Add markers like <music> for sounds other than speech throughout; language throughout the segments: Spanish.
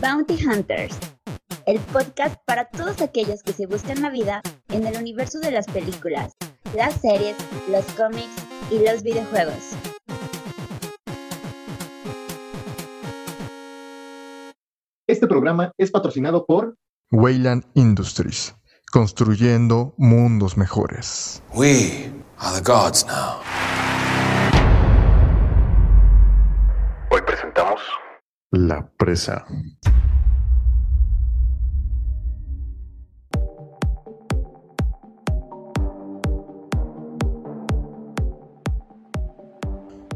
Bounty Hunters, el podcast para todos aquellos que se buscan la vida en el universo de las películas, las series, los cómics y los videojuegos. Este programa es patrocinado por Wayland Industries, construyendo mundos mejores. We are the gods now. La presa.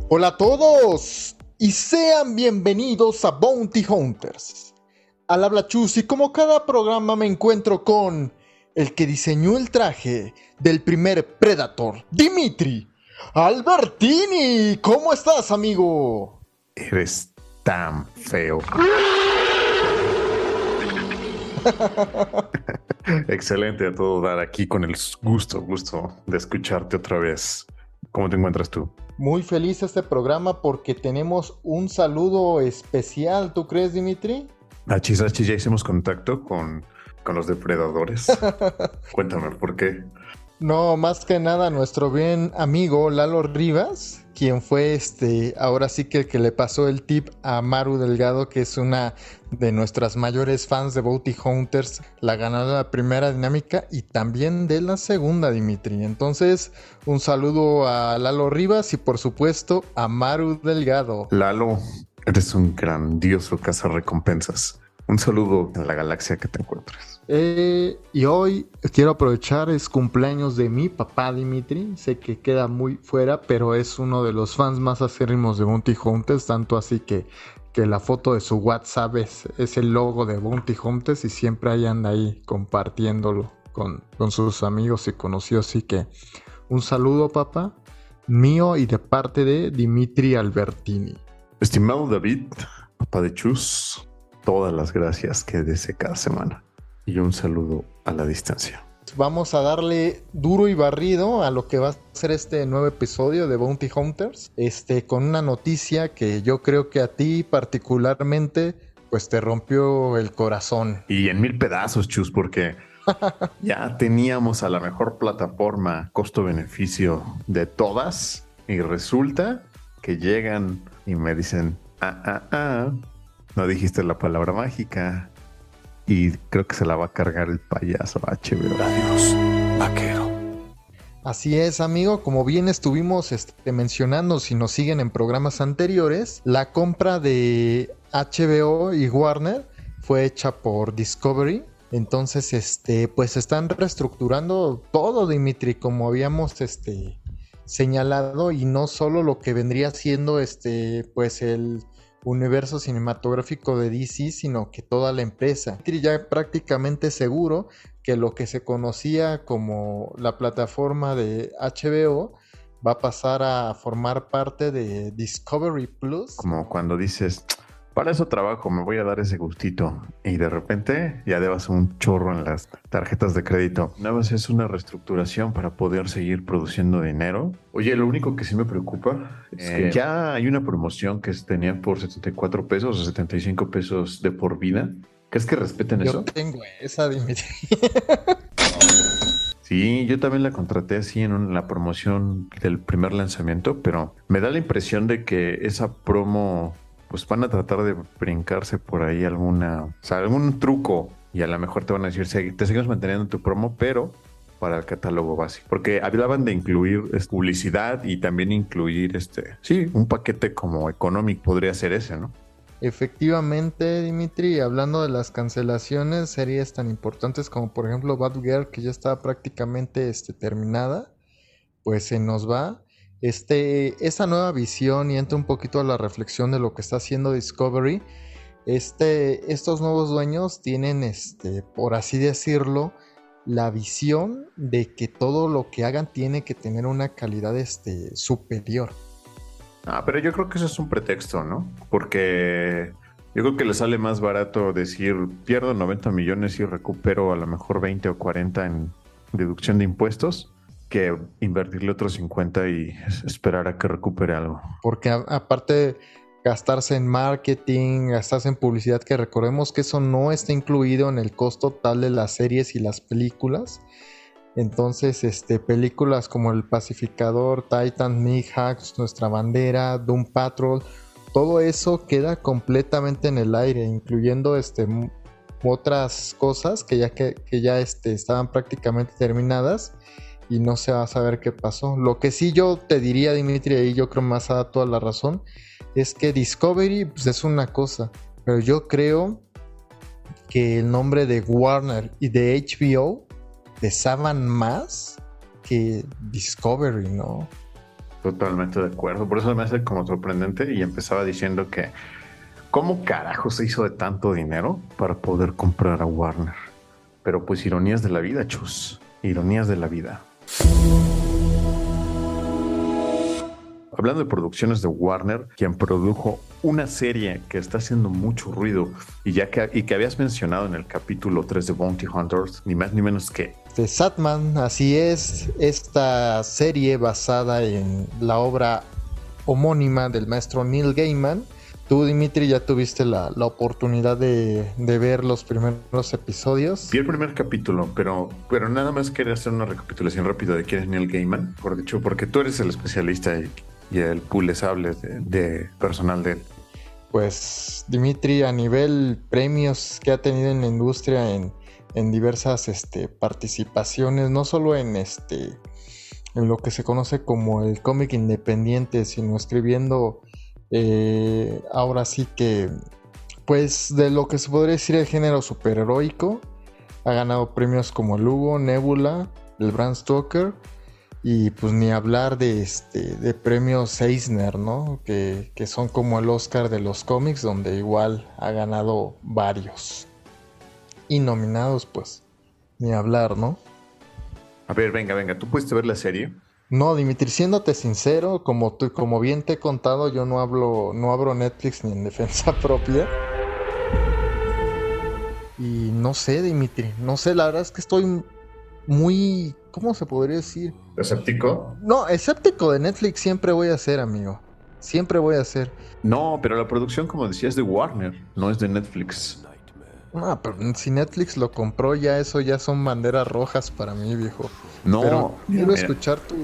Hola a todos y sean bienvenidos a Bounty Hunters. Al habla Chus y como cada programa me encuentro con el que diseñó el traje del primer Predator, Dimitri Albertini. ¿Cómo estás, amigo? Eres tan feo. <laughs> Excelente a todo dar aquí con el gusto, gusto de escucharte otra vez. ¿Cómo te encuentras tú? Muy feliz este programa porque tenemos un saludo especial, ¿tú crees, Dimitri? Achis, achis, ya hicimos contacto con, con los depredadores. <laughs> Cuéntame, ¿por qué? No, más que nada nuestro bien amigo Lalo Rivas, quien fue este, ahora sí que el que le pasó el tip a Maru Delgado, que es una de nuestras mayores fans de Bounty Hunters, la ganadora de la primera dinámica y también de la segunda, Dimitri. Entonces, un saludo a Lalo Rivas y por supuesto a Maru Delgado. Lalo, eres un grandioso recompensas. Un saludo en la galaxia que te encuentres. Eh, y hoy quiero aprovechar, es cumpleaños de mi papá Dimitri. Sé que queda muy fuera, pero es uno de los fans más acérrimos de Bounty Hunters. Tanto así que, que la foto de su WhatsApp es, es el logo de Bounty Hunters y siempre ahí anda ahí compartiéndolo con, con sus amigos y conocidos. Así que un saludo, papá, mío y de parte de Dimitri Albertini. Estimado David, papá de Chus, todas las gracias que desee cada semana. Y un saludo a la distancia. Vamos a darle duro y barrido a lo que va a ser este nuevo episodio de Bounty Hunters. Este, con una noticia que yo creo que a ti particularmente, pues te rompió el corazón. Y en mil pedazos, Chus, porque <laughs> ya teníamos a la mejor plataforma costo-beneficio de todas. Y resulta que llegan y me dicen, ah, ah, ah, no dijiste la palabra mágica. Y creo que se la va a cargar el payaso HBO. Adiós, vaquero. Así es, amigo. Como bien estuvimos este, mencionando, si nos siguen en programas anteriores, la compra de HBO y Warner fue hecha por Discovery. Entonces, este, pues están reestructurando todo, Dimitri, como habíamos este, señalado, y no solo lo que vendría siendo este, pues el universo cinematográfico de DC, sino que toda la empresa. Ya prácticamente seguro que lo que se conocía como la plataforma de HBO va a pasar a formar parte de Discovery Plus. Como cuando dices, para eso trabajo, me voy a dar ese gustito. Y de repente ya debas un chorro en las tarjetas de crédito. Nada más es una reestructuración para poder seguir produciendo dinero. Oye, lo único que sí me preocupa es que ya hay una promoción que tenía por 74 pesos o 75 pesos de por vida. ¿Crees que respeten Yo eso? tengo esa, Dimitri. <laughs> Sí, yo también la contraté así en un- la promoción del primer lanzamiento, pero me da la impresión de que esa promo, pues van a tratar de brincarse por ahí alguna, o sea, algún truco y a lo mejor te van a decir, "Sí, te seguimos manteniendo tu promo, pero para el catálogo básico. Porque hablaban de incluir publicidad y también incluir este, sí, un paquete como económico podría ser ese, ¿no? Efectivamente, Dimitri, hablando de las cancelaciones, series tan importantes como por ejemplo Batgirl, que ya está prácticamente este, terminada, pues se nos va. Este, esa nueva visión y entra un poquito a la reflexión de lo que está haciendo Discovery. Este, estos nuevos dueños tienen, este, por así decirlo, la visión de que todo lo que hagan tiene que tener una calidad este, superior. Ah, pero yo creo que eso es un pretexto, ¿no? Porque yo creo que le sale más barato decir, pierdo 90 millones y recupero a lo mejor 20 o 40 en deducción de impuestos, que invertirle otros 50 y es- esperar a que recupere algo. Porque a- aparte gastarse en marketing, gastarse en publicidad, que recordemos que eso no está incluido en el costo total de las series y las películas. Entonces, este, películas como El Pacificador, Titan, Nick Hacks, Nuestra Bandera, Doom Patrol, todo eso queda completamente en el aire, incluyendo este, otras cosas que ya, que, ya este, estaban prácticamente terminadas y no se va a saber qué pasó. Lo que sí yo te diría, Dimitri, y yo creo más a toda la razón, es que Discovery pues, es una cosa, pero yo creo que el nombre de Warner y de HBO pesaban más que Discovery, ¿no? Totalmente de acuerdo. Por eso me hace como sorprendente y empezaba diciendo que ¿cómo carajo se hizo de tanto dinero para poder comprar a Warner? Pero pues ironías de la vida, chus. Ironías de la vida. Hablando de producciones de Warner, quien produjo una serie que está haciendo mucho ruido y ya que, y que habías mencionado en el capítulo 3 de Bounty Hunters, ni más ni menos que... De Satman, así es, esta serie basada en la obra homónima del maestro Neil Gaiman. Tú, Dimitri, ya tuviste la, oportunidad de, ver los primeros episodios. Vi el primer capítulo, pero, pero nada más quería hacer una recapitulación rápida de quién es Neil Gaiman, por dicho, porque tú eres el especialista y y el pool de de, personal de él. Pues Dimitri, a nivel premios que ha tenido en la industria en, diversas este, participaciones, no solo en este en lo que se conoce como el cómic independiente, sino escribiendo eh, ahora sí que pues de lo que se podría decir el género superheroico ha ganado premios como el Hugo, Nebula, el Brand Stoker y pues ni hablar de este de premios Eisner, ¿no? Que, son como el Oscar de los cómics, donde igual ha ganado varios. Y nominados, pues, ni hablar, ¿no? A ver, venga, venga, ¿tú pudiste ver la serie? No, Dimitri, siéndote sincero, como, tú, como bien te he contado, yo no hablo, no abro Netflix ni en defensa <laughs> propia. Y no sé, Dimitri, no sé, la verdad es que estoy muy ¿cómo se podría decir? ¿Escéptico? No, escéptico de Netflix siempre voy a ser, amigo. Siempre voy a ser. No, pero la producción, como decía, es de Warner, no es de Netflix. Ah, pero si Netflix lo compró, ya eso ya son banderas rojas para mí, viejo. No, pero quiero escuchar tu.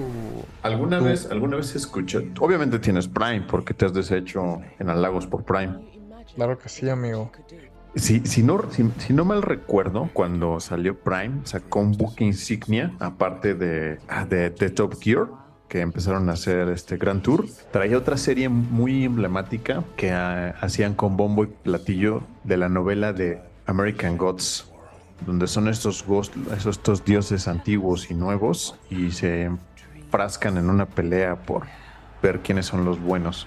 ¿Alguna vez, alguna vez escuché? Obviamente tienes Prime, porque te has deshecho en halagos por Prime. Claro que sí, amigo. Si, si, no, si, no mal recuerdo, cuando salió Prime, sacó un book insignia, aparte de, ah, de, Top Gear, que empezaron a hacer este Grand Tour. Traía otra serie muy emblemática que ah, hacían con bombo y platillo de la novela de American Gods, donde son estos, dioses antiguos y nuevos y se frascan en una pelea por ver quiénes son los buenos.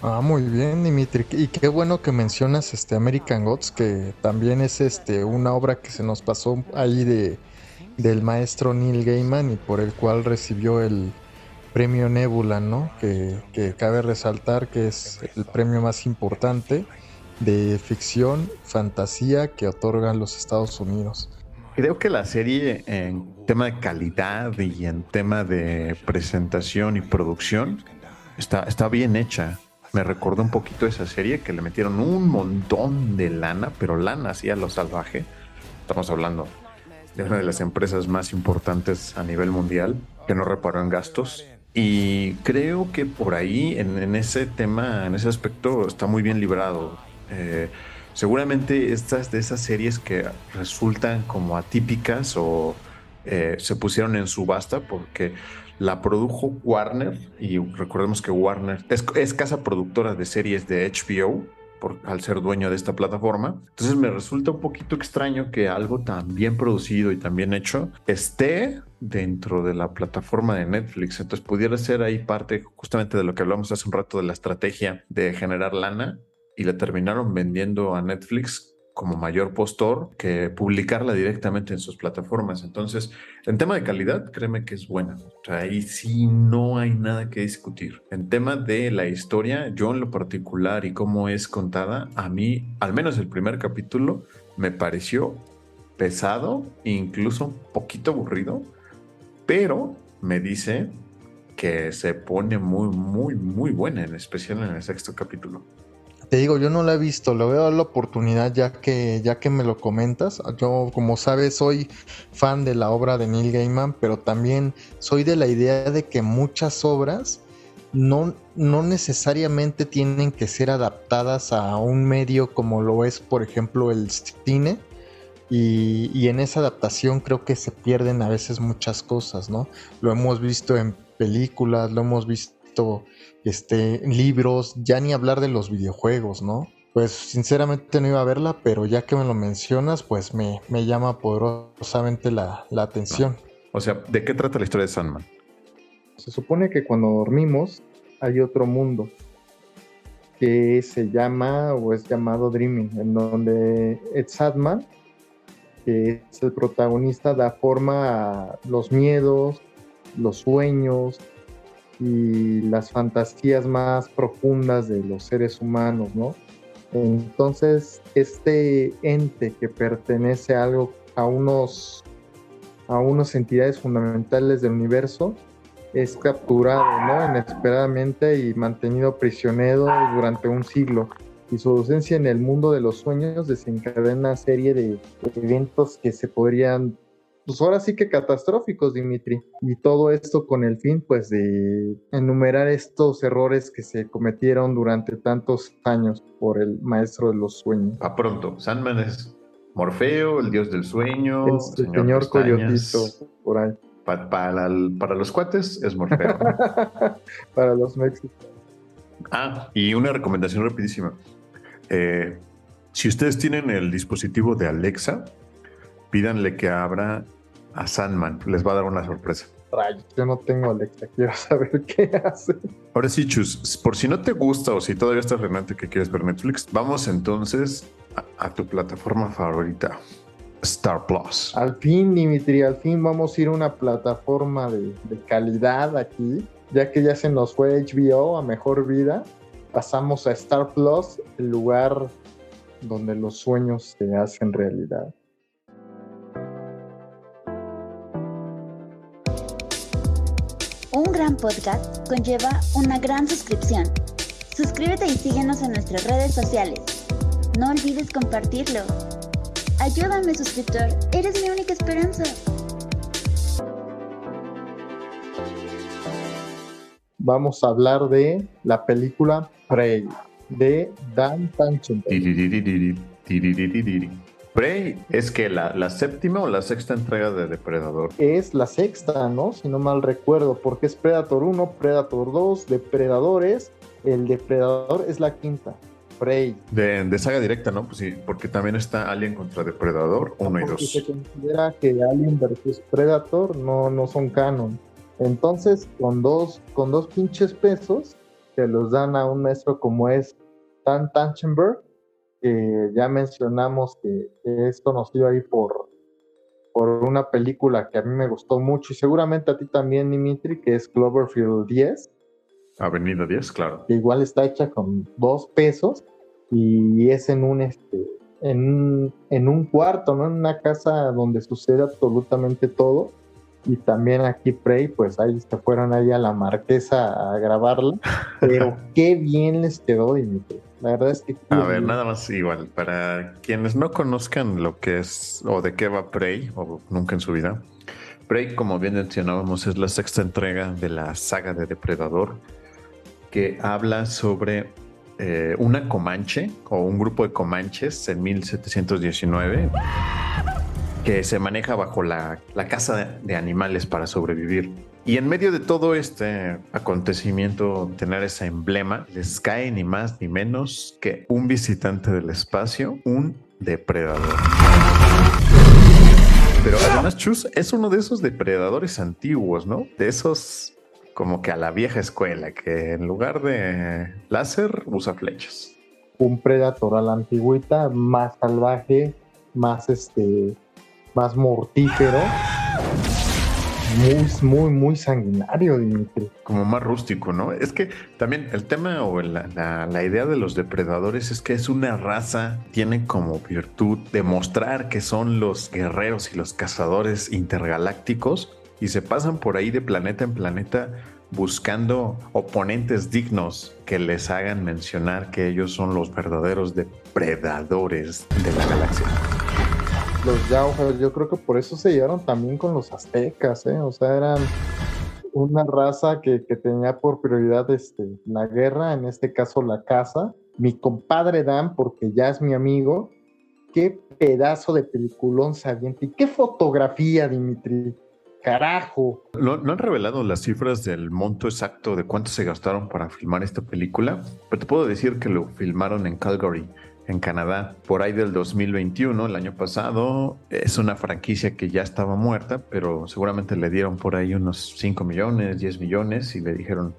Ah, muy bien, Dimitri. Y qué bueno que mencionas este American Gods, que también es este una obra que se nos pasó ahí de del maestro Neil Gaiman y por el cual recibió el premio Nebula, ¿no? Que, que cabe resaltar que es el premio más importante de ficción, fantasía que otorgan los Estados Unidos. Creo que la serie en tema de calidad y en tema de presentación y producción está, está bien hecha me recordó un poquito esa serie que le metieron un montón de lana, pero lana así a lo salvaje. Estamos hablando de una de las empresas más importantes a nivel mundial que no reparó en gastos. Y creo que por ahí, en, ese tema, en ese aspecto, está muy bien librado. Eh, seguramente estas de esas series que resultan como atípicas o eh, se pusieron en subasta porque la produjo Warner y recordemos que Warner es, casa productora de series de HBO por, al ser dueño de esta plataforma. Entonces me resulta un poquito extraño que algo tan bien producido y tan bien hecho esté dentro de la plataforma de Netflix. Entonces pudiera ser ahí parte justamente de lo que hablamos hace un rato de la estrategia de generar lana y la terminaron vendiendo a Netflix como mayor postor que publicarla directamente en sus plataformas. Entonces, en tema de calidad, créeme que es buena. Ahí sí no hay nada que discutir. En tema de la historia, yo en lo particular y cómo es contada, a mí, al menos el primer capítulo, me pareció pesado, incluso un poquito aburrido, pero me dice que se pone muy, muy, muy buena, en especial en el sexto capítulo. Te digo, yo no la he visto, le voy a dar la oportunidad ya que, ya que me lo comentas. Yo, como sabes, soy fan de la obra de Neil Gaiman, pero también soy de la idea de que muchas obras no, no necesariamente tienen que ser adaptadas a un medio como lo es, por ejemplo, el cine. Y, y en esa adaptación creo que se pierden a veces muchas cosas, ¿no? Lo hemos visto en películas, lo hemos visto este, libros, ya ni hablar de los videojuegos, ¿no? Pues sinceramente no iba a verla, pero ya que me lo mencionas, pues me, me llama poderosamente la, la atención. O sea, ¿de qué trata la historia de Sandman? Se supone que cuando dormimos hay otro mundo que se llama o es llamado Dreaming, en donde Ed Sadman, que es el protagonista, da forma a los miedos, los sueños, y las fantasías más profundas de los seres humanos, ¿no? Entonces, este ente que pertenece a algo, a unos, a unas entidades fundamentales del universo, es capturado, ¿no? Inesperadamente y mantenido prisionero durante un siglo. Y su ausencia en el mundo de los sueños desencadena una serie de eventos que se podrían pues ahora sí que catastróficos, Dimitri. Y todo esto con el fin, pues, de enumerar estos errores que se cometieron durante tantos años por el maestro de los sueños. A pronto, Sandman es Morfeo, el dios del sueño, el señor, señor Coyotito, por ahí. Pa para, para, los cuates es Morfeo. <laughs> para los mexicanos. Ah, y una recomendación rapidísima. Eh, si ustedes tienen el dispositivo de Alexa, pídanle que abra a Sandman. Les va a dar una sorpresa. yo no tengo Alexa, quiero saber <laughs> qué hace. Ahora sí, Chus, por si no te gusta o si todavía estás renante que quieres ver Netflix, vamos entonces a, tu plataforma favorita, Star Plus. Al fin, Dimitri, al fin vamos a ir a una plataforma de, de calidad aquí, ya que ya se nos fue HBO a mejor vida. Pasamos a Star Plus, el lugar donde los sueños se hacen realidad. Un gran podcast conlleva una gran suscripción. Suscríbete y síguenos en nuestras redes sociales. No olvides compartirlo. Ayúdame suscriptor, eres mi única esperanza. Vamos a hablar de la película Prey de Dan Tanchen. Prey es que la, séptima o la sexta entrega de Depredador. Es la sexta, ¿no? Si no mal recuerdo, porque es Predator 1, Predator 2, Depredadores. El Depredador es la quinta. Prey. De, saga directa, ¿no? Pues sí, porque también está Alien contra Depredador 1 y 2. Se considera que Alien versus Predator no, no son canon. Entonces, con dos, con dos pinches pesos que los dan a un maestro como es Dan Tanchenberg, que ya mencionamos que, es conocido ahí por, por una película que a mí me gustó mucho y seguramente a ti también, Dimitri, que es Cloverfield 10. Avenida 10, claro. Que igual está hecha con dos pesos y es en un, este, en, en un cuarto, ¿no? En una casa donde sucede absolutamente todo. Y también aquí Prey, pues ahí se fueron ahí a la marquesa a grabarla. Pero <laughs> qué bien les quedó, Dimitri. La verdad es que... A ver, nada más igual, para quienes no conozcan lo que es o de qué va Prey, o nunca en su vida, Prey, como bien mencionábamos, es la sexta entrega de la saga de Depredador, que habla sobre eh, una comanche o un grupo de comanches en 1719 que se maneja bajo la, la caza de animales para sobrevivir. Y en medio de todo este acontecimiento, tener ese emblema, les cae ni más ni menos que un visitante del espacio, un depredador. Pero además Chus es uno de esos depredadores antiguos, ¿no? De esos como que a la vieja escuela, que en lugar de láser usa flechas. Un predator a la antigüita, más salvaje, más este, más mortífero muy, muy, muy sanguinario, Dimitri. Como más rústico, ¿no? Es que también el tema o la, la, idea de los depredadores es que es una raza, tiene como virtud demostrar que son los guerreros y los cazadores intergalácticos y se pasan por ahí de planeta en planeta buscando oponentes dignos que les hagan mencionar que ellos son los verdaderos depredadores de la galaxia. Los Yauja, yo creo que por eso se llevaron también con los aztecas, ¿eh? O sea, eran una raza que, que tenía por prioridad este, la guerra, en este caso la caza. Mi compadre Dan, porque ya es mi amigo, qué pedazo de peliculón sabiente y qué fotografía, Dimitri. Carajo. No, no han revelado las cifras del monto exacto de cuánto se gastaron para filmar esta película, pero te puedo decir que lo filmaron en Calgary, en Canadá, por ahí del 2021, el año pasado. Es una franquicia que ya estaba muerta, pero seguramente le dieron por ahí unos 5 millones, 10 millones y le dijeron,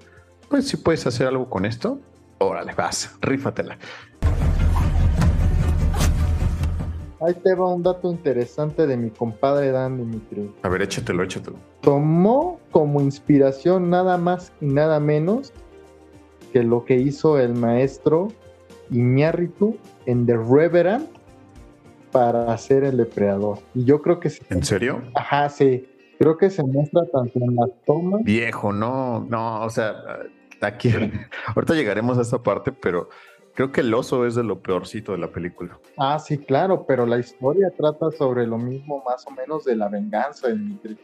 pues si puedes hacer algo con esto, órale, vas, rífatela. Ahí te va un dato interesante de mi compadre Dan Dimitri. A ver, échatelo, échatelo. Tomó como inspiración nada más y nada menos que lo que hizo el maestro Iñárritu en The Reverend para hacer el depredador. Y yo creo que sí. ¿En serio? Ajá, sí. Creo que se muestra tanto en las tomas. Viejo, no, no, o sea, aquí, <laughs> ahorita llegaremos a esta parte, pero creo que el oso es de lo peorcito de la película. Ah, sí, claro, pero la historia trata sobre lo mismo, más o menos, de la venganza de.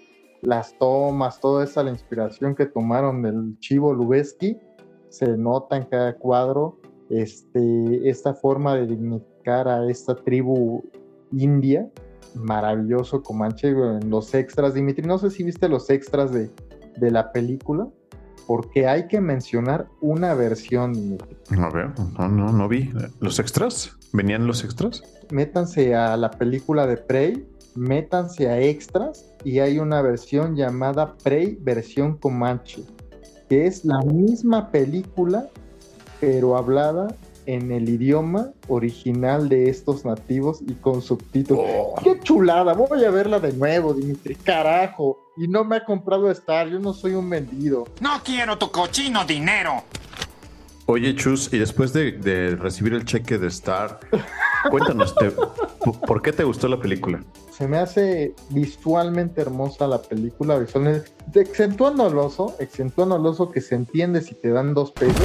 Las tomas, toda esa la inspiración que tomaron del Chivo Lubeski, se nota en cada cuadro este, esta forma de dignificar a esta tribu india, maravilloso Comanche, en los extras, Dimitri, no sé si viste los extras de, de la película, porque hay que mencionar una versión, Dimitri. A ver, no, no, no vi. ¿Los extras? ¿Venían los extras? Métanse a la película de Prey, métanse a extras y hay una versión llamada Prey versión Comanche, que es la misma película pero hablada en el idioma original de estos nativos y con subtítulos. Oh. ¡Qué chulada! Voy a verla de nuevo, Dimitri. Carajo. Y no me ha comprado Star. Yo no soy un vendido. No quiero tu cochino dinero. Oye, Chus, y después de, de recibir el cheque de Star, cuéntanos, te- ¿por qué te gustó la película? Se me hace visualmente hermosa la película. Visualmente, exentuando al oso, exentuando al oso que se entiende si te dan dos pesos.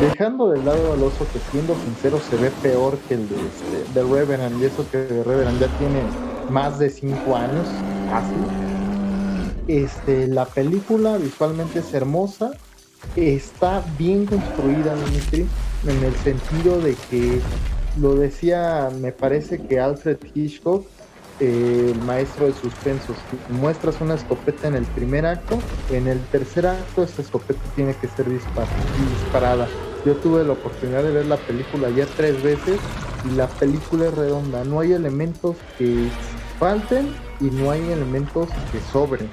Dejando de lado al oso que siendo sincero se ve peor que el de, este, y eso que de Revenant ya tiene más de cinco años, así. Este, la película visualmente es hermosa, está bien construida, en el sentido de que lo decía, me parece que Alfred Hitchcock, eh, el maestro de suspensos, muestras una escopeta en el primer acto, en el tercer acto esa escopeta tiene que ser dispar- disparada. Yo tuve la oportunidad de ver la película ya tres veces y la película es redonda, no hay elementos que falten y no hay elementos que sobren.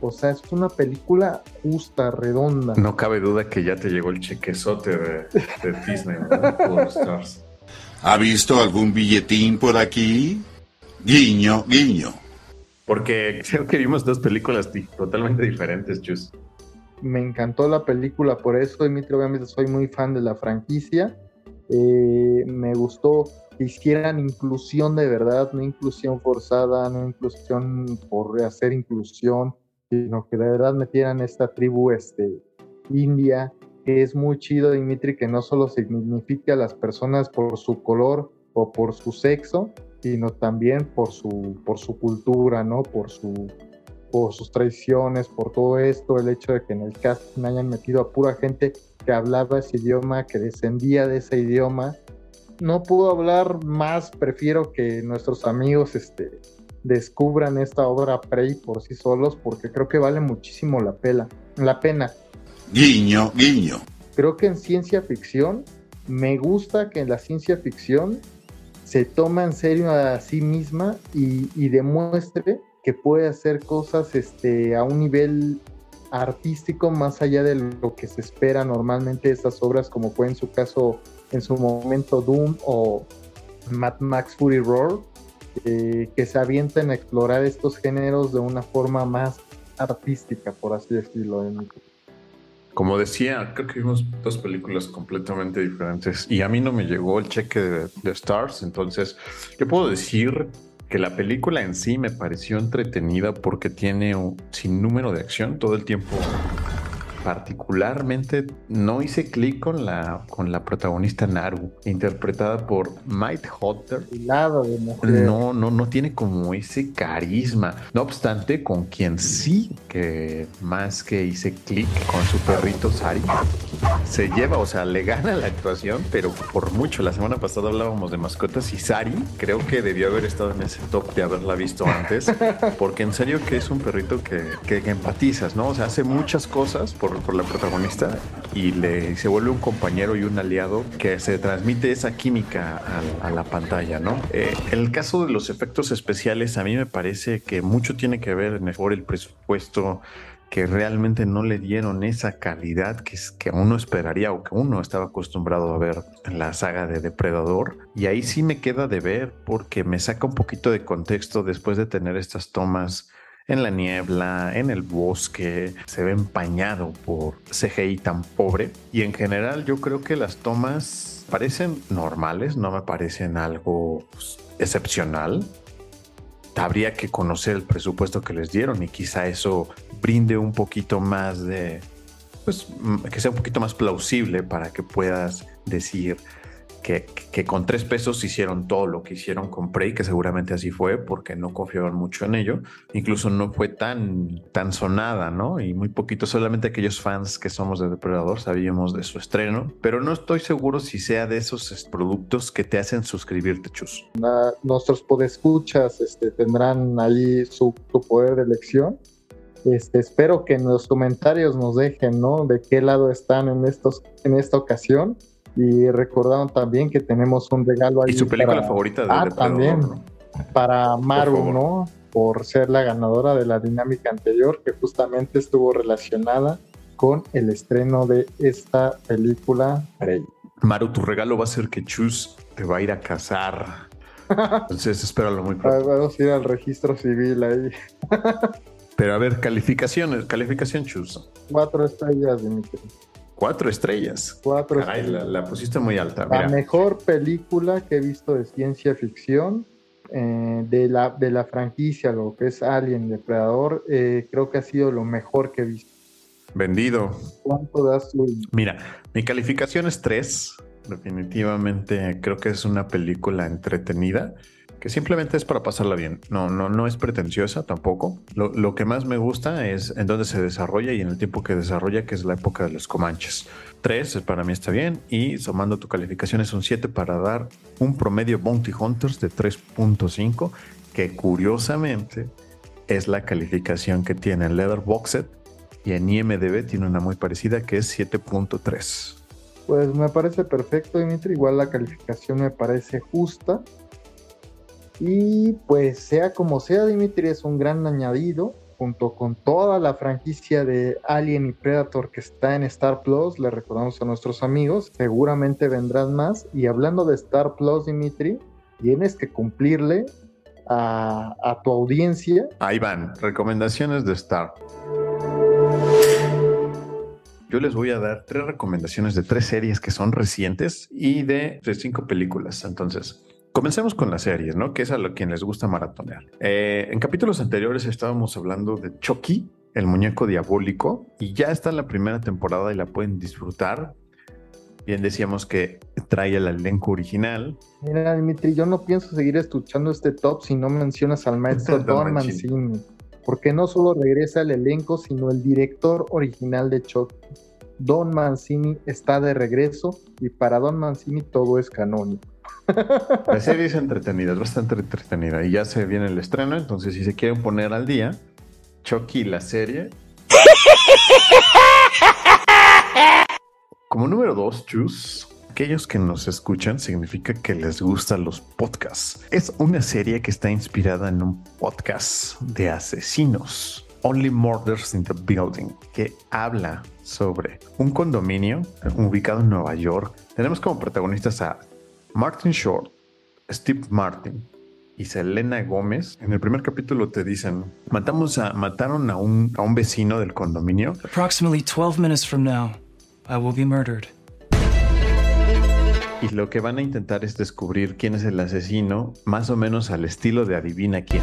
O sea, es una película justa, redonda. No cabe duda que ya te llegó el chequezote de, de Disney, <laughs> Stars. ¿Ha visto algún billetín por aquí? Guiño, guiño. Porque creo que vimos dos películas totalmente diferentes, Chus. Me encantó la película, por eso, Dimitri, obviamente soy muy fan de la franquicia. Eh, me gustó que hicieran inclusión de verdad, no inclusión forzada, no inclusión por hacer inclusión, sino que de verdad metieran esta tribu este, india, que es muy chido, Dimitri, que no solo significa a las personas por su color o por su sexo, sino también por su, por su cultura, ¿no? Por su, por sus tradiciones, por todo esto, el hecho de que en el casting hayan metido a pura gente que hablaba ese idioma, que descendía de ese idioma. No puedo hablar más, prefiero que nuestros amigos este, descubran esta obra Prey por sí solos, porque creo que vale muchísimo la, pela, la pena. Guiño, guiño. Creo que en ciencia ficción, me gusta que en la ciencia ficción se toma en serio a sí misma y, y demuestre que puede hacer cosas este, a un nivel artístico más allá de lo que se espera normalmente de estas obras, como fue en su caso, en su momento Doom o Mad Max Fury Roar, eh, que se avientan a explorar estos géneros de una forma más artística, por así decirlo. Como decía, creo que vimos dos películas completamente diferentes y a mí no me llegó el cheque de, de Stars, entonces yo puedo decir que la película en sí me pareció entretenida porque tiene un sinnúmero de acción todo el tiempo. Particularmente no hice clic con la, con la protagonista Naru, interpretada por Mike Hotter. No, no, no tiene como ese carisma. No obstante, con quien sí que más que hice clic con su perrito Sari, se lleva, o sea, le gana la actuación, pero por mucho. La semana pasada hablábamos de mascotas y Sari creo que debió haber estado en ese top de haberla visto antes, <laughs> porque en serio que es un perrito que, que, que empatizas, ¿no? O sea, hace muchas cosas por, por la protagonista y le se vuelve un compañero y un aliado que se transmite esa química a, la pantalla, ¿no? Eh, el caso de los efectos especiales, a mí me parece que mucho tiene que ver por el presupuesto que realmente no le dieron esa calidad que, que uno esperaría o que uno estaba acostumbrado a ver en la saga de Depredador. Y ahí sí me queda de ver porque me saca un poquito de contexto después de tener estas tomas en la niebla, en el bosque, se ve empañado por CGI tan pobre. Y en general yo creo que las tomas parecen normales, no me parecen algo pues, excepcional. Habría que conocer el presupuesto que les dieron y quizá eso brinde un poquito más de, pues que sea un poquito más plausible para que puedas decir, que, con tres pesos hicieron todo lo que hicieron con Prey, que seguramente así fue porque no confiaban mucho en ello. Incluso no fue tan, tan sonada, ¿no? Y muy poquito, solamente aquellos fans que somos de Depredador sabíamos de su estreno, pero no estoy seguro si sea de esos productos que te hacen suscribirte, Chus. Nuestros podescuchas este, tendrán ahí su, su poder de elección. Este, espero que en los comentarios nos dejen, ¿no? De qué lado están en, estos, en esta ocasión y recordaron también que tenemos un regalo ahí. Y su película para... favorita de ah, también ¿no? para Maru, ¿no? Por ser la ganadora de la dinámica anterior, que justamente estuvo relacionada con el estreno de esta película. Maru, tu regalo va a ser que Chus te va a ir a casar. <laughs> Entonces espéralo muy pronto. Vamos a ir al registro civil ahí. Pero a ver, calificaciones, calificación Chus. Cuatro estrellas, Dimitri. Cuatro estrellas. Cuatro Caray, estrellas. La, la, pusiste muy alta. La Mira. mejor película que he visto de ciencia ficción eh, de, la, de la franquicia, lo que es Alien, Depredador, eh, creo que ha sido lo mejor que he visto. Vendido. ¿Cuánto das tú? Mira, mi calificación es 3. Definitivamente creo que es una película entretenida que simplemente es para pasarla bien. No, no, no es pretenciosa tampoco. Lo, lo, que más me gusta es en dónde se desarrolla y en el tiempo que desarrolla, que es la época de los Comanches. 3 para mí está bien y sumando tu calificación es un 7 para dar un promedio Bounty Hunters de 3.5, que curiosamente es la calificación que tiene en Letterboxd y en IMDB tiene una muy parecida que es 7.3. Pues me parece perfecto, Dimitri. Igual la calificación me parece justa. Y pues sea como sea, Dimitri es un gran añadido junto con toda la franquicia de Alien y Predator que está en Star Plus. Le recordamos a nuestros amigos, seguramente vendrán más. Y hablando de Star Plus, Dimitri, tienes que cumplirle a, a tu audiencia. Ahí van, recomendaciones de Star. Yo les voy a dar tres recomendaciones de tres series que son recientes y de, de cinco películas. Entonces, Comencemos con las series, ¿no? Que es a lo quien les gusta maratonear. Eh, en capítulos anteriores estábamos hablando de Chucky, el muñeco diabólico, y ya está en la primera temporada y la pueden disfrutar. Bien decíamos que trae el elenco original. Mira, Dimitri, yo no pienso seguir escuchando este top si no mencionas al maestro <laughs> Don Mancini. Mancini, porque no solo regresa el elenco, sino el director original de Chucky. Don Mancini está de regreso y para Don Mancini todo es canónico. La serie es entretenida, es bastante entretenida y ya se viene el estreno, entonces si se quieren poner al día, Chucky la serie. Como número dos, Juice, aquellos que nos escuchan significa que les gustan los podcasts. Es una serie que está inspirada en un podcast de asesinos. Only Murders in the Building, que habla sobre un condominio ubicado en Nueva York. Tenemos como protagonistas a Martin Short, Steve Martin y Selena Gómez. En el primer capítulo te dicen, matamos a, mataron a un, a un vecino del condominio. Approximately 12 minutes from now, I will be murdered. Y lo que van a intentar es descubrir quién es el asesino, más o menos al estilo de adivina quién.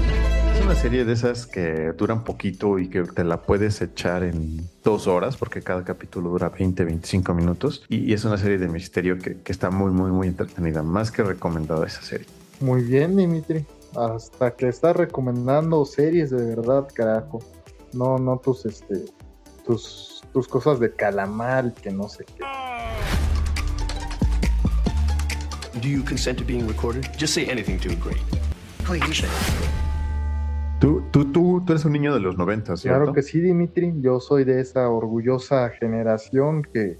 Una serie de esas que duran poquito y que te la puedes echar en dos horas, porque cada capítulo dura 20, 25 minutos. Y, es una serie de misterio que, que está muy, muy, muy entretenida. Más que recomendada esa serie. Muy bien, Dimitri. Hasta que estás recomendando series de verdad, carajo. No, no tus, este, tus, tus cosas de calamar y que no sé qué. Do you consent to being recorded? Just say anything to agree. Please. Tú, tú, tú, eres un niño de los 90, ¿cierto? Claro que sí, Dimitri. Yo soy de esa orgullosa generación que,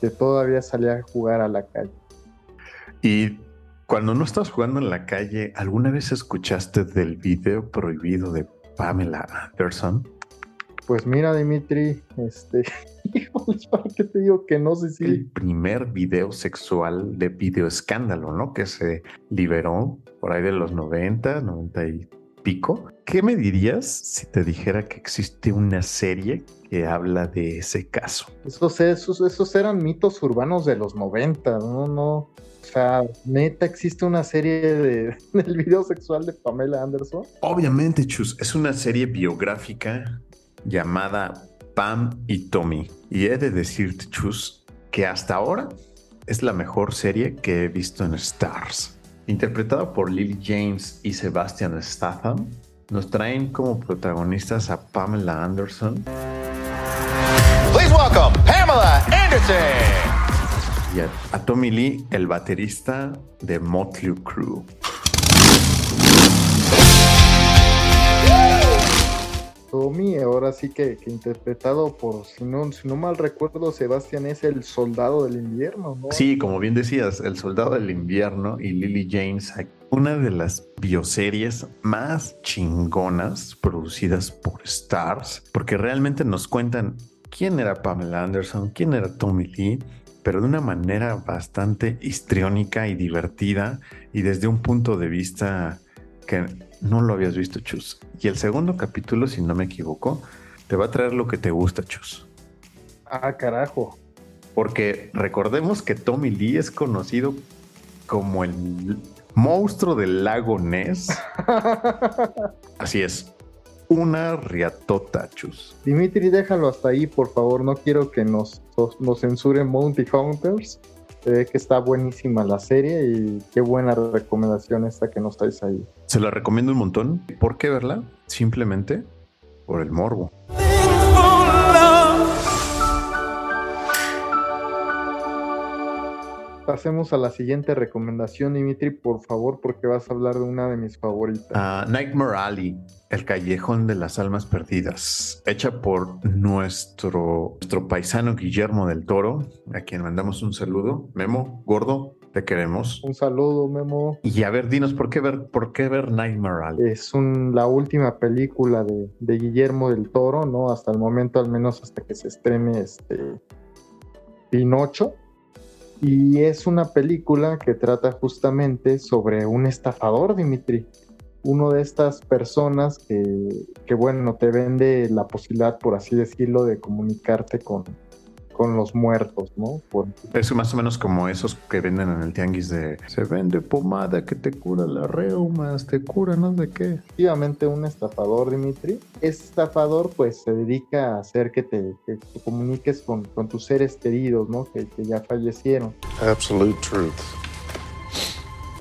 que todavía salía a jugar a la calle. Y cuando no estás jugando en la calle, ¿alguna vez escuchaste del video prohibido de Pamela Anderson? Pues mira, Dimitri, este, <laughs> híjoles, ¿para qué te digo que no sé si... El primer video sexual de video escándalo, ¿no? Que se liberó por ahí de los 90, 90 y pico. ¿Qué me dirías si te dijera que existe una serie que habla de ese caso? Esos, esos, esos eran mitos urbanos de los 90, no, no. O sea, neta, existe una serie de, <laughs> del video sexual de Pamela Anderson. Obviamente, Chus, es una serie biográfica llamada Pam y Tommy. Y he de decirte, Chus, que hasta ahora es la mejor serie que he visto en Stars. Interpretada por Lily James y Sebastian Statham, nos traen como protagonistas a Pamela Anderson. Please welcome Pamela Anderson. Y a, a Tommy Lee, el baterista de Motley Crue. Tommy, ahora sí que, interpretado por, si no, si no mal recuerdo, Sebastián es el soldado del invierno, ¿no? Sí, como bien decías, el soldado del invierno y Lily James, una de las bioseries más chingonas producidas por Stars, porque realmente nos cuentan quién era Pamela Anderson, quién era Tommy Lee, pero de una manera bastante histriónica y divertida y desde un punto de vista que no lo habías visto, Chus. Y el segundo capítulo, si no me equivoco, te va a traer lo que te gusta, Chus. Ah, carajo. Porque recordemos que Tommy Lee es conocido como el monstruo del lago Ness. <laughs> Así es. Una riatota, Chus. Dimitri, déjalo hasta ahí, por favor. No quiero que nos, nos censuren Hunters. Se ve que está buenísima la serie y qué buena recomendación esta que nos traes ahí. Se la recomiendo un montón. ¿Por qué verla? Simplemente por el morbo. Pasemos a la siguiente recomendación, Dimitri, por favor, porque vas a hablar de una de mis favoritas. Uh, Nightmare Alley, El Callejón de las Almas Perdidas, hecha por nuestro, nuestro paisano Guillermo del Toro, a quien mandamos un saludo. Memo, gordo, te queremos. Un saludo, Memo. Y a ver, dinos, ¿por qué ver, por qué ver Nightmare Alley? Es un, la última película de, de, Guillermo del Toro, ¿no? Hasta el momento, al menos hasta que se estrene este Pinocho. Y es una película que trata justamente sobre un estafador, Dimitri. Uno de estas personas que, que, bueno, te vende la posibilidad, por así decirlo, de comunicarte con, con los muertos, ¿no? Por... Es más o menos como esos que venden en el tianguis de se vende pomada que te cura las reumas, te cura no sé qué. Efectivamente, un estafador, Dimitri. Este estafador, pues, se dedica a hacer que te, que te comuniques con, con, tus seres queridos, ¿no? Que, que ya fallecieron. Absolute truth.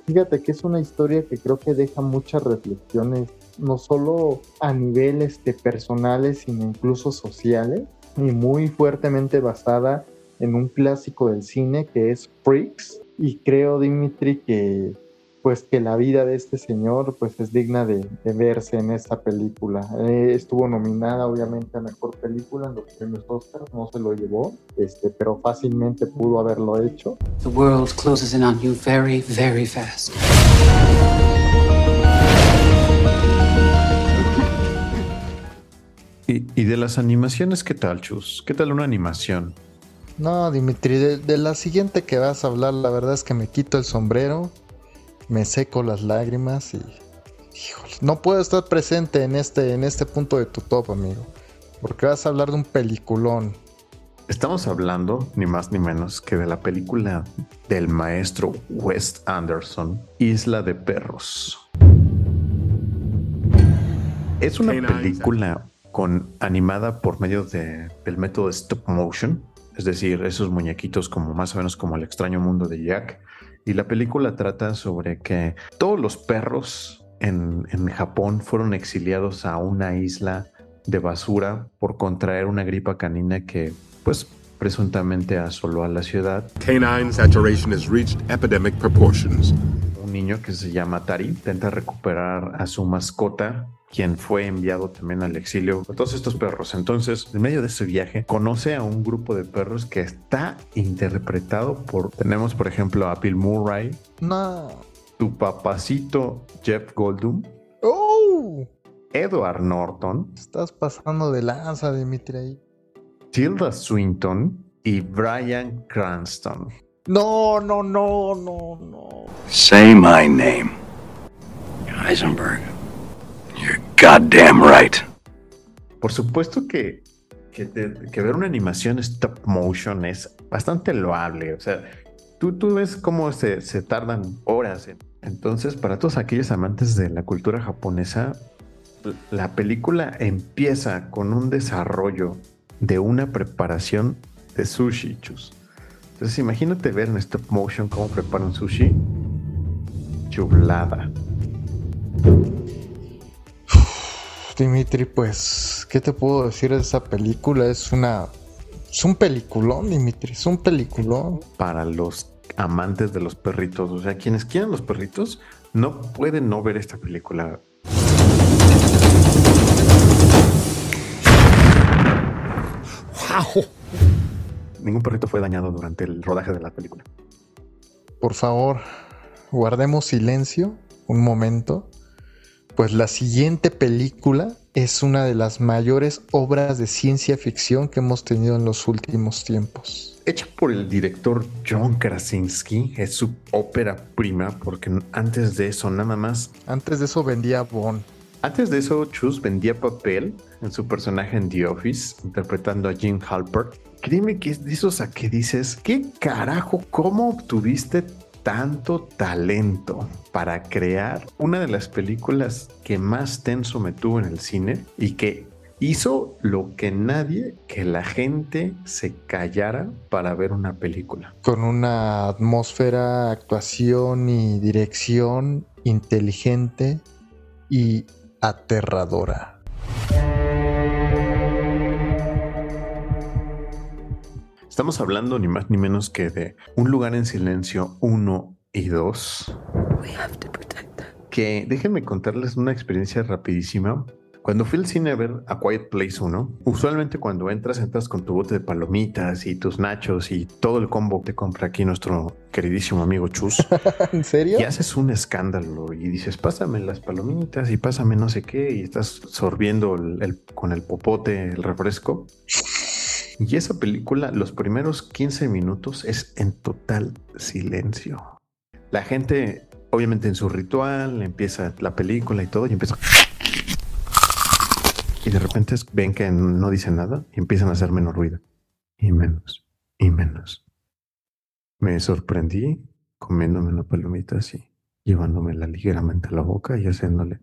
Fíjate que es una historia que creo que deja muchas reflexiones, no solo a niveles este, personales, sino incluso sociales y muy fuertemente basada en un clásico del cine que es Freaks y creo Dimitri que pues que la vida de este señor pues es digna de, de verse en esta película. Eh, estuvo nominada obviamente a mejor película en los premios Oscar, no se lo llevó, este, pero fácilmente pudo haberlo hecho. The world closes in on you very, very fast. ¿Y, ¿Y, de las animaciones qué tal, Chus? ¿Qué tal una animación? No, Dimitri, de, de, la siguiente que vas a hablar, la verdad es que me quito el sombrero, me seco las lágrimas y. Híjole, no puedo estar presente en este, en este punto de tu top, amigo. Porque vas a hablar de un peliculón. Estamos hablando, ni más ni menos, que de la película del maestro Wes Anderson, Isla de Perros. Es una película con animada por medio de, del método stop motion, es decir, esos muñequitos como más o menos como el extraño mundo de Jack. Y la película trata sobre que todos los perros en, en Japón fueron exiliados a una isla de basura por contraer una gripa canina que, pues, presuntamente asoló a la ciudad. Canine saturation has reached epidemic proportions. Un niño que se llama Tari intenta recuperar a su mascota quien fue enviado también al exilio todos estos perros. Entonces, en medio de ese viaje, conoce a un grupo de perros que está interpretado por, tenemos por ejemplo a Bill Murray, No. tu papacito Jeff Goldblum, ¡Oh! Edward Norton, Estás pasando de lanza, Dimitri. ahí. Tilda Swinton y Brian Cranston. No, no, no, no, no. Say my name. Heisenberg. You're goddamn right. Por supuesto que, que, ver una animación stop motion es bastante loable. O sea, tú, tú ves cómo se, se tardan horas. en- Entonces, para todos aquellos amantes de la cultura japonesa, la película empieza con un desarrollo de una preparación de sushi, chus. Entonces, imagínate ver en stop motion cómo preparan sushi. Chulada. Dimitri, pues, ¿qué te puedo decir de esa película? Es una. Es un peliculón, Dimitri. Es un peliculón. para los amantes de los perritos. O sea, quienes quieran los perritos no pueden no ver esta película. Wow. Ningún perrito fue dañado durante el rodaje de la película. Por favor, guardemos silencio un momento. Pues la siguiente película es una de las mayores obras de ciencia ficción que hemos tenido en los últimos tiempos. Hecha por el director John Krasinski, es su ópera prima, porque antes de eso nada más, Antes de eso vendía Bond. antes de eso Chus vendía papel en su personaje en The Office, interpretando a Jim Halpert. Créeme que es de esos a que dices, ¿qué carajo? ¿Cómo obtuviste tanto talento para crear una de las películas que más tenso me tuvo en el cine y que hizo lo que nadie, que la gente se callara para ver una película? Con una atmósfera, actuación y dirección inteligente y aterradora. Estamos hablando ni más ni menos que de Un lugar en silencio 1 y 2. Que déjenme contarles una experiencia rapidísima. Cuando fui al cine a ver A Quiet Place 1, usualmente cuando entras, entras con tu bote de palomitas y tus nachos y todo el combo que compra aquí nuestro queridísimo amigo Chus. <laughs> ¿En serio? Y haces un escándalo y dices, pásame las palomitas y pásame no sé qué, y estás sorbiendo el- el- con el popote el refresco. Y esa película, los primeros 15 minutos es en total silencio. La gente, obviamente en su ritual, empieza la película y todo, y empieza... Y de repente ven que no dice nada y empiezan a hacer menos ruido. Y menos, y menos. Me sorprendí comiéndome una palomita así, llevándomela ligeramente a la boca y haciéndole.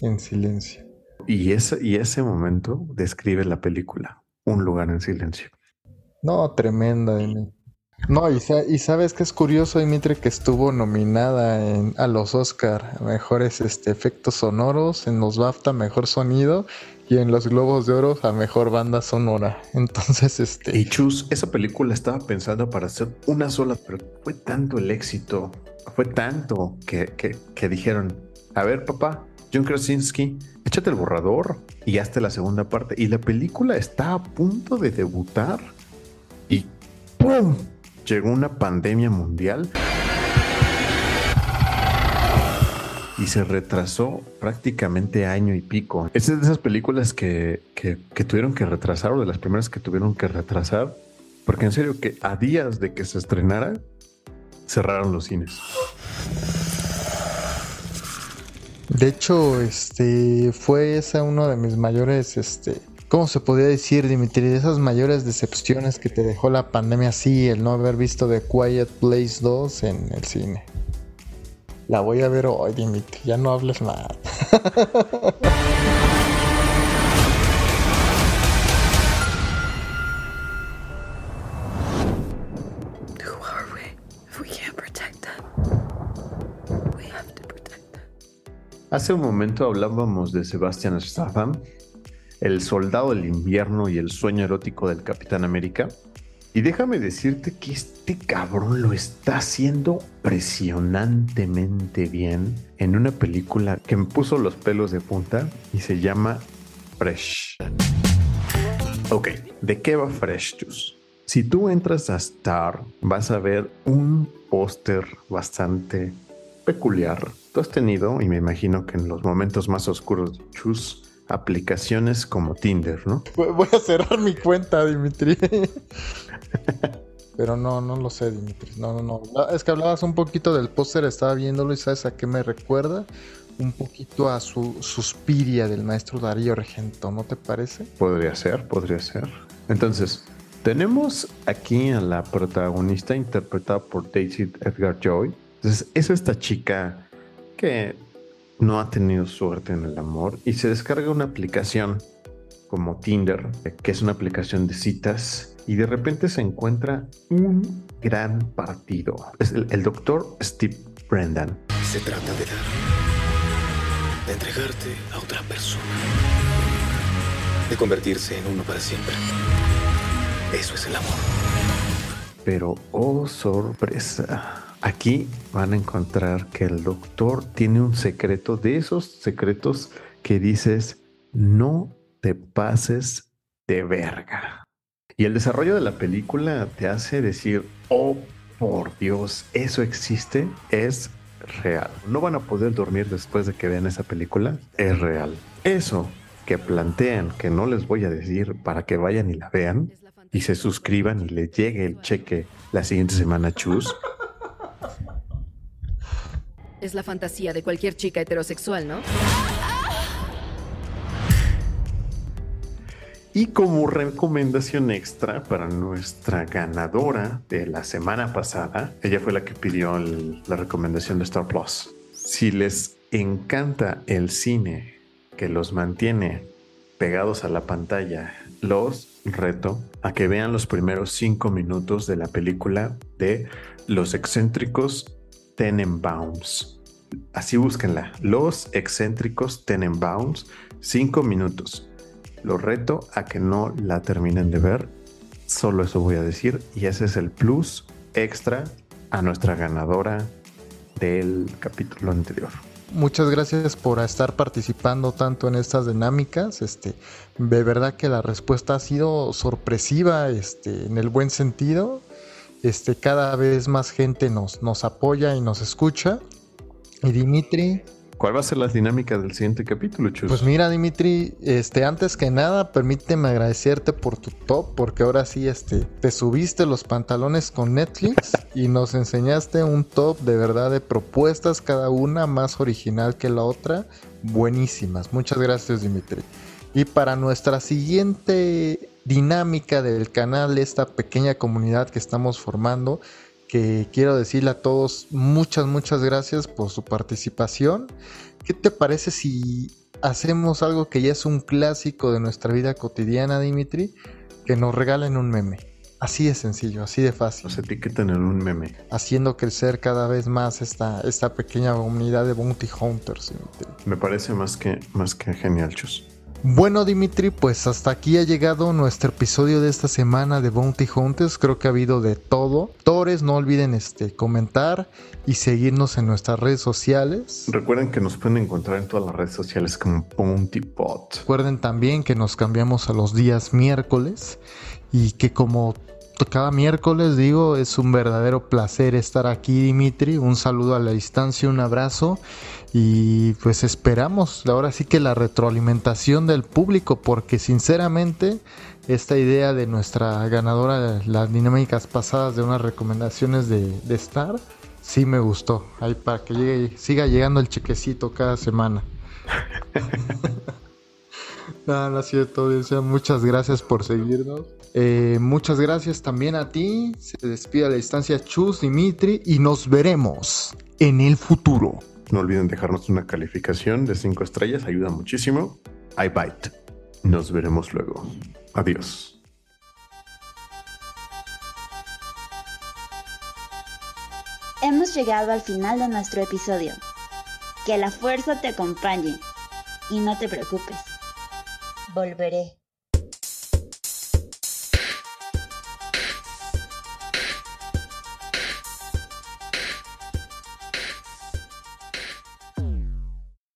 En silencio. Y ese, y ese momento describe la película, Un lugar en silencio. No, tremenda. No, y, sa- y sabes que es curioso, Dimitri, que estuvo nominada en- a los Oscar a mejores este, efectos sonoros, en los BAFTA mejor sonido y en los Globos de Oro a mejor banda sonora. <laughs> Entonces, este. Y Chus, esa película estaba pensada para hacer una sola, pero fue tanto el éxito, fue tanto que, que, que dijeron, a ver papá, John Krasinski, échate el borrador y hazte la segunda parte. Y la película está a punto de debutar y ¡pum! Llegó una pandemia mundial y se retrasó prácticamente año y pico. Es de esas películas que, que, que tuvieron que retrasar o de las primeras que tuvieron que retrasar, porque en serio que a días de que se estrenara, cerraron los cines. De hecho, este fue esa uno de mis mayores, este, ¿cómo se podría decir, Dimitri? De esas mayores decepciones que te dejó la pandemia, sí, el no haber visto The Quiet Place 2 en el cine. La voy a ver hoy, Dimitri, ya no hables más. <laughs> Hace un momento hablábamos de Sebastian Statham, el soldado del invierno y el sueño erótico del Capitán América. Y déjame decirte que este cabrón lo está haciendo impresionantemente bien en una película que me puso los pelos de punta y se llama Fresh. Ok, ¿de qué va Fresh? Si tú entras a Star, vas a ver un póster bastante peculiar. Tú has tenido, y me imagino que en los momentos más oscuros de Chus, aplicaciones como Tinder, ¿no? Voy a cerrar mi cuenta, Dimitri. Pero no, no lo sé, Dimitri. No, no, no. Es que hablabas un poquito del póster, estaba viéndolo y sabes a qué me recuerda. Un poquito a su Suspiria del maestro Darío Regento, ¿no te parece? Podría ser, podría ser. Entonces, tenemos aquí a la protagonista interpretada por Daisy Edgar Joy. Entonces, es esta chica que no ha tenido suerte en el amor y se descarga una aplicación como Tinder, que es una aplicación de citas, y de repente se encuentra un gran partido. Es el, el doctor Steve Brendan. Se trata de dar, de entregarte a otra persona, de convertirse en uno para siempre. Eso es el amor. Pero, oh sorpresa, aquí van a encontrar que el doctor tiene un secreto de esos secretos que dices, no te pases de verga. Y el desarrollo de la película te hace decir, oh por Dios, eso existe, es real. No van a poder dormir después de que vean esa película, es real. Eso que plantean, que no les voy a decir para que vayan y la vean y se suscriban y les llegue el cheque la siguiente semana, chus. Es la fantasía de cualquier chica heterosexual, ¿no? Y como recomendación extra para nuestra ganadora de la semana pasada, ella fue la que pidió la recomendación de Star Plus. Si les encanta el cine que los mantiene pegados a la pantalla, los reto a que vean los primeros cinco minutos de la película de Los excéntricos Tenenbaums. Así búsquenla. Los excéntricos Tenenbaums. Cinco minutos. Los reto a que no la terminen de ver. Solo eso voy a decir. Y ese es el plus extra a nuestra ganadora del capítulo anterior. Muchas gracias por estar participando tanto en estas dinámicas. Este, de verdad que la respuesta ha sido sorpresiva, este, en el buen sentido. Este, cada vez más gente nos, nos apoya y nos escucha. Y Dimitri, ¿Cuál va a ser la dinámica del siguiente capítulo, Chus? pues mira, Dimitri, este, antes que nada, permíteme agradecerte por tu top, porque ahora sí, este, te subiste los pantalones con Netflix y nos enseñaste un top de verdad de propuestas, cada una más original que la otra, buenísimas. Muchas gracias, Dimitri. Y para nuestra siguiente dinámica del canal, esta pequeña comunidad que estamos formando, que quiero decirle a todos muchas, muchas gracias por su participación. ¿Qué te parece si hacemos algo que ya es un clásico de nuestra vida cotidiana, Dimitri? Que nos regalen un meme. Así de sencillo, así de fácil. Nos etiquetan en un meme. Haciendo crecer cada vez más esta, esta pequeña comunidad de Bounty Hunters, Dimitri. Me parece más que, más que genial, Chus. Bueno, Dimitri, pues hasta aquí ha llegado nuestro episodio de esta semana de Bounty Hunters. Creo que ha habido de todo. Tores, no olviden este, comentar y seguirnos en nuestras redes sociales. Recuerden que nos pueden encontrar en todas las redes sociales como Bounty Pot. Recuerden también que nos cambiamos a los días miércoles y que como cada miércoles digo, es un verdadero placer estar aquí, Dimitri. Un saludo a la distancia, un abrazo y pues esperamos ahora sí que la retroalimentación del público porque sinceramente esta idea de nuestra ganadora, las dinámicas pasadas de unas recomendaciones de, de Star, sí me gustó. Ahí para que llegue, siga llegando el chequecito cada semana. <laughs> <laughs> No, no es cierto, audiencia. Muchas gracias por seguirnos. Eh, muchas gracias también a ti. Se despide a la distancia Chus, Dimitri y nos veremos en el futuro. No olviden dejarnos una calificación de 5 estrellas, ayuda muchísimo. I bite. Nos veremos luego. Adiós. Hemos llegado al final de nuestro episodio. Que la fuerza te acompañe y no te preocupes. Volveré.